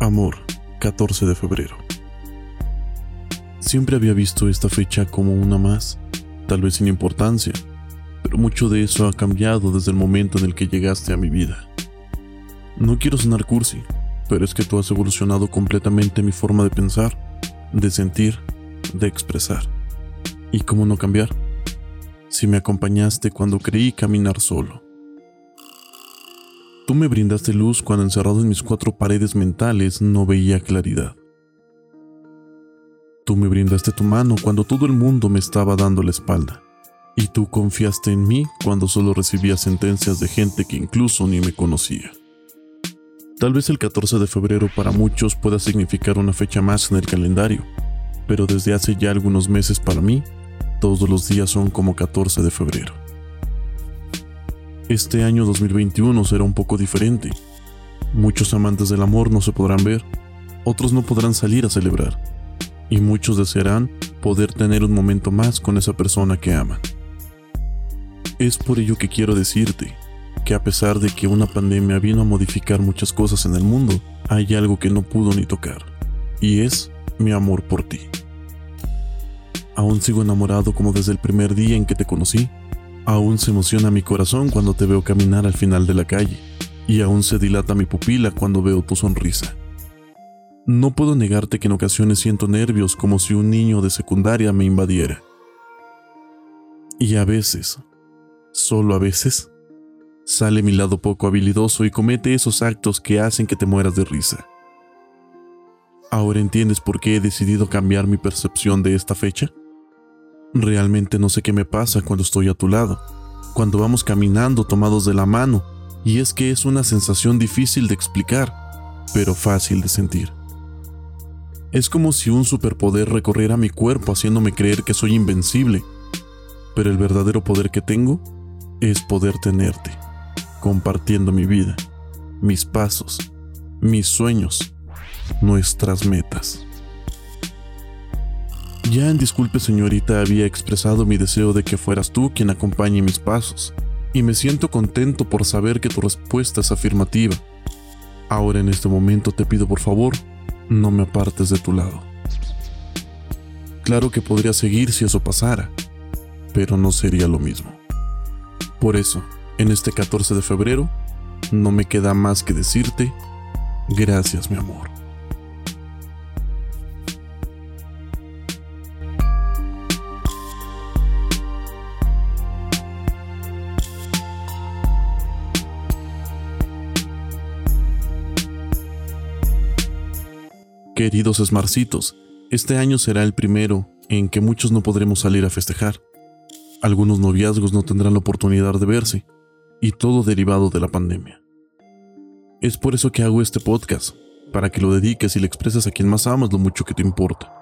Amor, 14 de febrero. Siempre había visto esta fecha como una más, tal vez sin importancia, pero mucho de eso ha cambiado desde el momento en el que llegaste a mi vida. No quiero sonar cursi, pero es que tú has evolucionado completamente mi forma de pensar, de sentir, de expresar. ¿Y cómo no cambiar? Si me acompañaste cuando creí caminar solo Tú me brindaste luz cuando encerrado en mis cuatro paredes mentales no veía claridad. Tú me brindaste tu mano cuando todo el mundo me estaba dando la espalda. Y tú confiaste en mí cuando solo recibía sentencias de gente que incluso ni me conocía. Tal vez el 14 de febrero para muchos pueda significar una fecha más en el calendario, pero desde hace ya algunos meses para mí, todos los días son como 14 de febrero. Este año 2021 será un poco diferente. Muchos amantes del amor no se podrán ver, otros no podrán salir a celebrar, y muchos desearán poder tener un momento más con esa persona que aman. Es por ello que quiero decirte que a pesar de que una pandemia vino a modificar muchas cosas en el mundo, hay algo que no pudo ni tocar, y es mi amor por ti. Aún sigo enamorado como desde el primer día en que te conocí, Aún se emociona mi corazón cuando te veo caminar al final de la calle, y aún se dilata mi pupila cuando veo tu sonrisa. No puedo negarte que en ocasiones siento nervios como si un niño de secundaria me invadiera. Y a veces, solo a veces, sale mi lado poco habilidoso y comete esos actos que hacen que te mueras de risa. ¿Ahora entiendes por qué he decidido cambiar mi percepción de esta fecha? Realmente no sé qué me pasa cuando estoy a tu lado, cuando vamos caminando tomados de la mano, y es que es una sensación difícil de explicar, pero fácil de sentir. Es como si un superpoder recorriera mi cuerpo haciéndome creer que soy invencible, pero el verdadero poder que tengo es poder tenerte, compartiendo mi vida, mis pasos, mis sueños, nuestras metas. Ya en disculpe señorita había expresado mi deseo de que fueras tú quien acompañe mis pasos, y me siento contento por saber que tu respuesta es afirmativa. Ahora en este momento te pido por favor, no me apartes de tu lado. Claro que podría seguir si eso pasara, pero no sería lo mismo. Por eso, en este 14 de febrero, no me queda más que decirte, gracias mi amor. Queridos esmarcitos, este año será el primero en que muchos no podremos salir a festejar. Algunos noviazgos no tendrán la oportunidad de verse, y todo derivado de la pandemia. Es por eso que hago este podcast, para que lo dediques y le expreses a quien más amas lo mucho que te importa.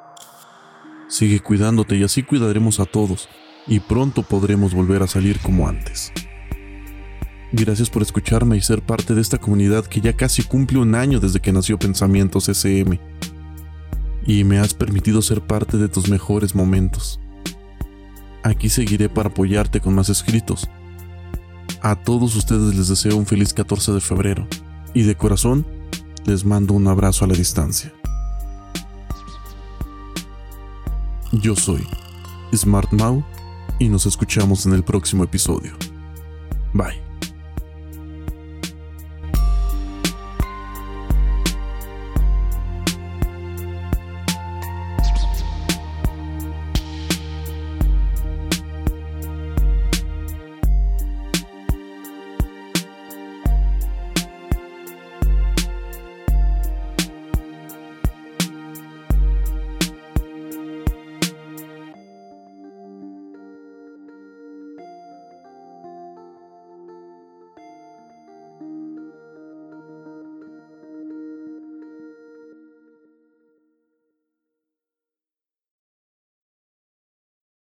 Sigue cuidándote y así cuidaremos a todos, y pronto podremos volver a salir como antes. Gracias por escucharme y ser parte de esta comunidad que ya casi cumple un año desde que nació Pensamientos SM y me has permitido ser parte de tus mejores momentos. Aquí seguiré para apoyarte con más escritos. A todos ustedes les deseo un feliz 14 de febrero y de corazón les mando un abrazo a la distancia. Yo soy Smart Mau y nos escuchamos en el próximo episodio. Bye.